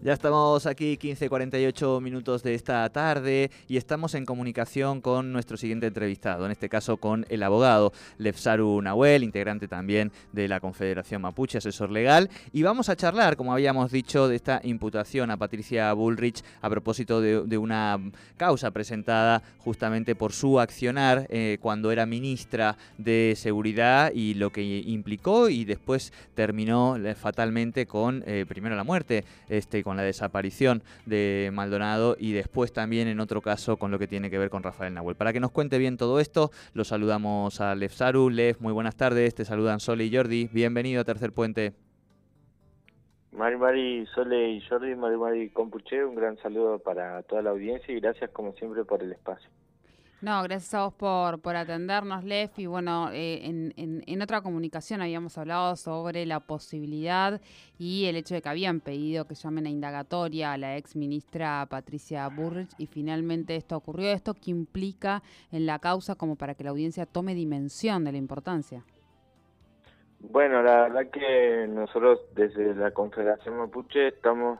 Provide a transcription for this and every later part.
Ya estamos aquí 15.48 minutos de esta tarde y estamos en comunicación con nuestro siguiente entrevistado, en este caso con el abogado Lefsaru Nahuel, integrante también de la Confederación Mapuche, asesor legal, y vamos a charlar, como habíamos dicho, de esta imputación a Patricia Bullrich a propósito de, una causa presentada justamente por su accionar eh, cuando era ministra de Seguridad y lo que implicó y después terminó eh, fatalmente con eh, primero la muerte, este, con la desaparición de Maldonado y después también en otro caso con lo que tiene que ver con Rafael Nahuel. Para que nos cuente bien todo esto, lo saludamos a Lev Saru. Lev, muy buenas tardes, te saludan Sole y Jordi. Bienvenido a Tercer Puente. Mari Mari, Sole y Jordi, Mari Mari Compuche, un gran saludo para toda la audiencia y gracias como siempre por el espacio. No, gracias a vos por, por atendernos, Lef. Y bueno, eh, en, en, otra comunicación habíamos hablado sobre la posibilidad y el hecho de que habían pedido que llamen a indagatoria a la ex ministra Patricia Burrich y finalmente esto ocurrió. ¿Esto qué implica en la causa como para que la audiencia tome dimensión de la importancia? Bueno, la verdad que nosotros desde la Confederación Mapuche estamos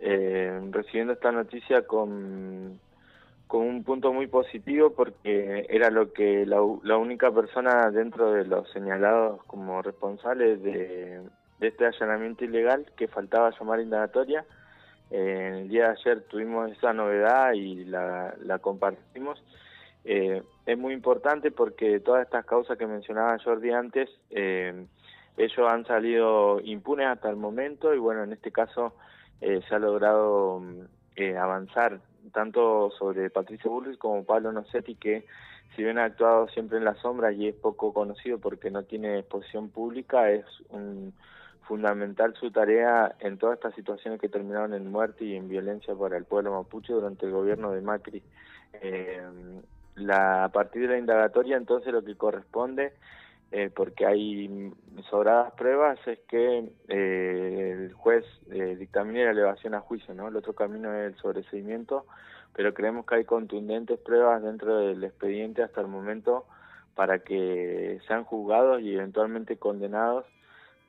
eh, recibiendo esta noticia con con un punto muy positivo porque era lo que la, única persona dentro de los señalados como responsables de, este allanamiento ilegal que faltaba llamar indagatoria. Eh, el día de ayer tuvimos esa novedad y la, compartimos. Eh, es muy importante porque todas estas causas que mencionaba Jordi antes, eh, ellos han salido impunes hasta el momento y bueno, en este caso se ha logrado avanzar tanto sobre Patricio Bullrich como Pablo Nocetti, que si bien ha actuado siempre en la sombra y es poco conocido porque no tiene exposición pública, es un, fundamental su tarea en todas estas situaciones que terminaron en muerte y en violencia para el pueblo mapuche durante el gobierno de Macri. Eh, la, a partir de la indagatoria, entonces lo que corresponde eh, porque hay sobradas pruebas, es que eh, el juez eh, dictamine la elevación a juicio, ¿no? El otro camino es el sobreseimiento, pero creemos que hay contundentes pruebas dentro del expediente hasta el momento para que sean juzgados y eventualmente condenados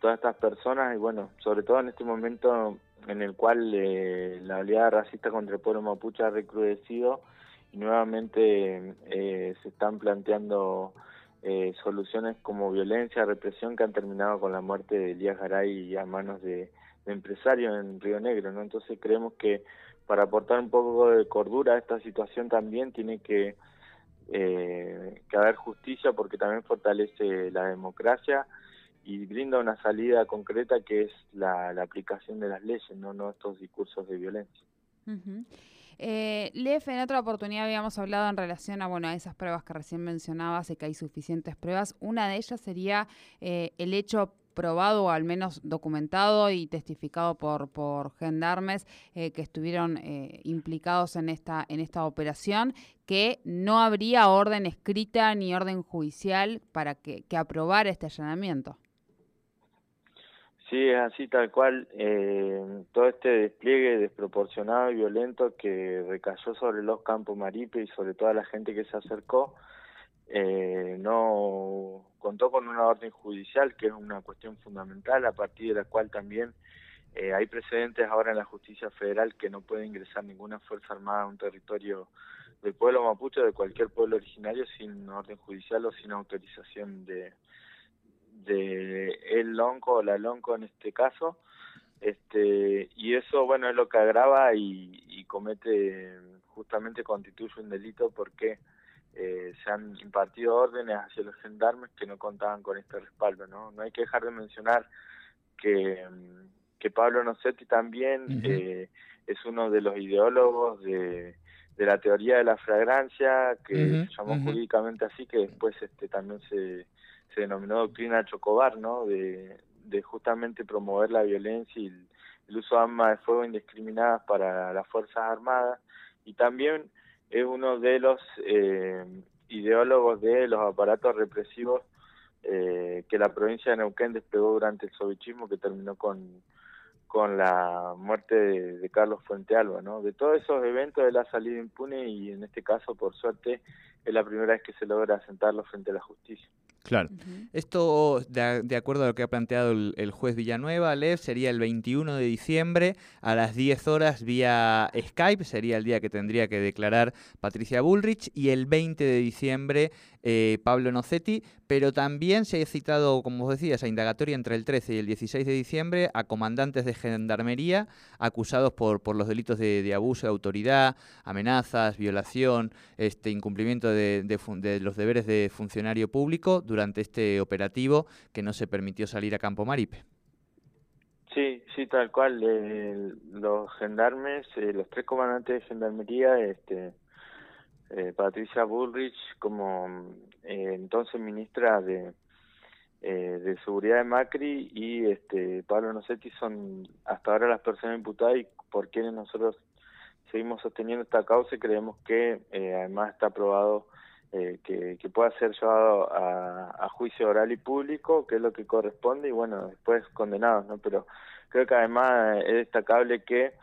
todas estas personas y bueno, sobre todo en este momento en el cual eh, la oleada racista contra el pueblo mapuche ha recrudecido y nuevamente se están planteando eh, soluciones como violencia, represión que han terminado con la muerte de Elías Garay a manos de, empresarios en Río Negro, ¿no? Entonces creemos que para aportar un poco de cordura a esta situación también tiene que, eh, que haber justicia porque también fortalece la democracia y brinda una salida concreta que es la, aplicación de las leyes, no, no estos discursos de violencia. Eh, Lef, en otra oportunidad habíamos hablado en relación a, bueno, a esas pruebas que recién mencionabas, y que hay suficientes pruebas. Una de ellas sería eh, el hecho probado o al menos documentado y testificado por, por gendarmes eh, que estuvieron eh, implicados en esta, en esta operación, que no habría orden escrita ni orden judicial para que, que aprobara este allanamiento. Sí, es así tal cual. Eh, todo este despliegue desproporcionado y violento que recayó sobre los campos Maripe y sobre toda la gente que se acercó, eh, no contó con una orden judicial, que es una cuestión fundamental, a partir de la cual también eh, hay precedentes ahora en la justicia federal que no puede ingresar ninguna fuerza armada a un territorio del pueblo mapuche o de cualquier pueblo originario sin orden judicial o sin autorización de de el lonco o la lonco en este caso este y eso bueno es lo que agrava y, y comete justamente constituye un delito porque eh, se han impartido órdenes hacia los gendarmes que no contaban con este respaldo no no hay que dejar de mencionar que que Pablo Nocetti también eh, es uno de los ideólogos de, de la teoría de la fragrancia que se llamó jurídicamente así que después este también se se denominó doctrina Chocobar, ¿no? De, justamente promover la violencia y el, uso de armas de fuego indiscriminadas para las Fuerzas Armadas. Y también es uno de los eh, ideólogos de los aparatos represivos eh, que la provincia de Neuquén desplegó durante el sovichismo que terminó con, con la muerte de, Carlos Fuente Alba, ¿no? De todos esos eventos él ha salido impune y en este caso, por suerte, es la primera vez que se logra sentarlo frente a la justicia. Claro. Esto, de, acuerdo a lo que ha planteado el, juez Villanueva, Lev, sería el 21 de diciembre a las 10 horas vía Skype, sería el día que tendría que declarar Patricia Bullrich, y el 20 de diciembre eh, Pablo Nocetti, pero también se ha citado, como vos decías, a indagatoria entre el 13 y el 16 de diciembre a comandantes de gendarmería acusados por, por los delitos de, abuso de autoridad, amenazas, violación, este incumplimiento de, de los deberes de funcionario público durante este operativo que no se permitió salir a Campo Maripe. Sí, sí, tal cual. Eh, los gendarmes, eh, los tres comandantes de gendarmería, este, eh, Patricia Bullrich como entonces ministra de, de Seguridad de Macri y este Pablo Nocetti son hasta ahora las personas imputadas y por quienes nosotros seguimos sosteniendo esta causa y creemos que además está aprobado eh, que, pueda ser llevado a, juicio oral y público, que es lo que corresponde, y bueno, después condenados, ¿no? Pero creo que además es destacable que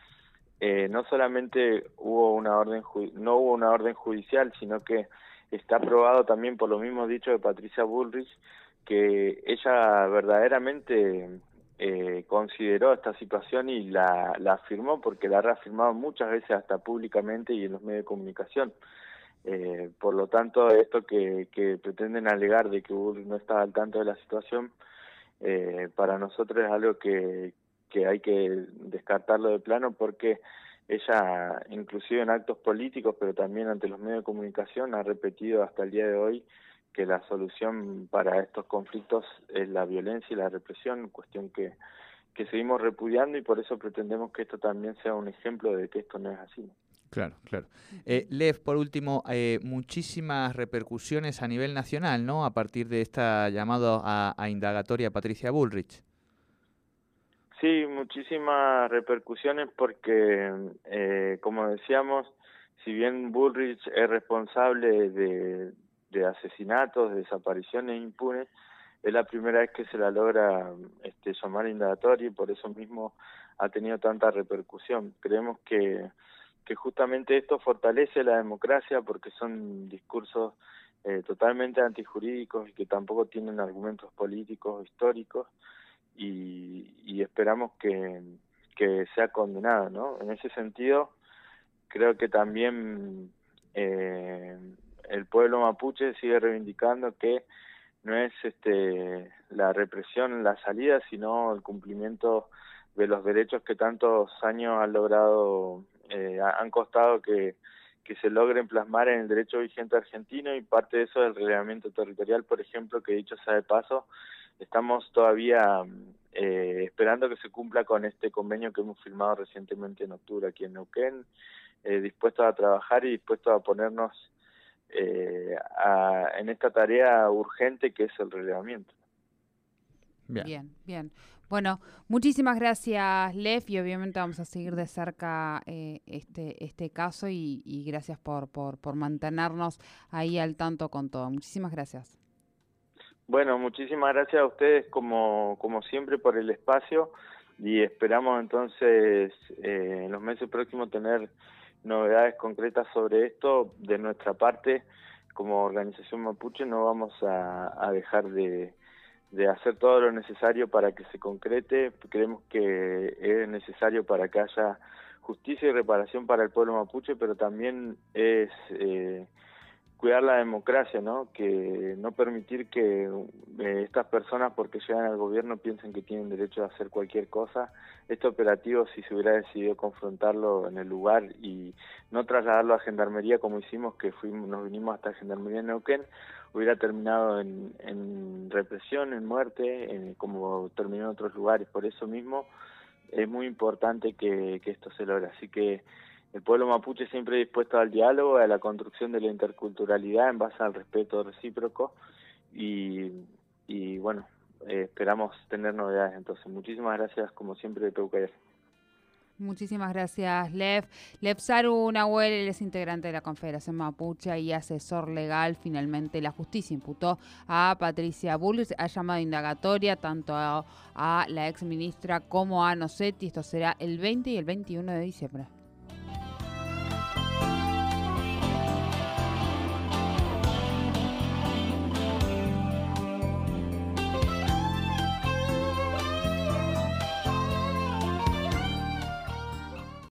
eh, no solamente hubo una orden no hubo una orden judicial, sino que está aprobado también por lo mismo dicho de Patricia Bullrich, que ella verdaderamente eh, consideró esta situación y la, la afirmó porque la ha reafirmado muchas veces hasta públicamente y en los medios de comunicación. Eh, por lo tanto, esto que, pretenden alegar de que Bullrich no está al tanto de la situación, eh, para nosotros es algo que, que hay que descartarlo de plano porque ella, inclusive en actos políticos, pero también ante los medios de comunicación, ha repetido hasta el día de hoy que la solución para estos conflictos es la violencia y la represión, cuestión que, que seguimos repudiando y por eso pretendemos que esto también sea un ejemplo de que esto no es así. Claro, claro. Eh, Lev, por último, eh, muchísimas repercusiones a nivel nacional, ¿no? A partir de esta llamada a, indagatoria Patricia Bullrich. Sí, muchísimas repercusiones porque, eh, como decíamos, si bien Bullrich es responsable de, de asesinatos, de desapariciones impunes, es la primera vez que se la logra este, llamar indagatoria y por eso mismo ha tenido tanta repercusión. Creemos que que justamente esto fortalece la democracia porque son discursos eh, totalmente antijurídicos y que tampoco tienen argumentos políticos o históricos y, y esperamos que, que sea condenado, ¿no? En ese sentido, creo que también eh, el pueblo mapuche sigue reivindicando que no es este la represión la salida, sino el cumplimiento de los derechos que tantos años han logrado eh, han costado que, que se logren plasmar en el derecho vigente argentino y parte de eso del reglamento territorial, por ejemplo, que dicho sea de paso, estamos todavía eh, esperando que se cumpla con este convenio que hemos firmado recientemente en octubre aquí en Neuquén, eh, dispuestos a trabajar y dispuestos a ponernos eh, a, en esta tarea urgente que es el relevamiento. bien. bien. Bueno, muchísimas gracias, Lev, y obviamente vamos a seguir de cerca eh, este, este caso y, gracias por, por, por mantenernos ahí al tanto con todo. Muchísimas gracias. Bueno, muchísimas gracias a ustedes como, como siempre por el espacio y esperamos entonces eh, en los meses próximos tener novedades concretas sobre esto. De nuestra parte, como organización mapuche, no vamos a dejar de de hacer todo lo necesario para que se concrete. Creemos que es necesario para que haya justicia y reparación para el pueblo mapuche, pero también es eh, cuidar la democracia, ¿no? Que no permitir que eh, estas personas, porque llegan al gobierno, piensen que tienen derecho a hacer cualquier cosa. Este operativo, si se hubiera decidido confrontarlo en el lugar y no trasladarlo a Gendarmería como hicimos, que fuimos, nos vinimos hasta Gendarmería en Neuquén, hubiera terminado en, en represión, en muerte, como terminó en otros lugares. Por eso mismo es muy importante que esto se logre. Así que el pueblo mapuche siempre dispuesto al diálogo, a la construcción de la interculturalidad en base al respeto recíproco y, y bueno, eh, esperamos tener novedades entonces. Muchísimas gracias como siempre de Peucayas. Muchísimas gracias, Lev. Lev Saru Nahuel, él es integrante de la Confederación Mapuche y asesor legal. Finalmente, la justicia imputó a Patricia Bullrich, ha llamado indagatoria tanto a, a la ex ministra como a Nocetti. Esto será el 20 y el 21 de diciembre.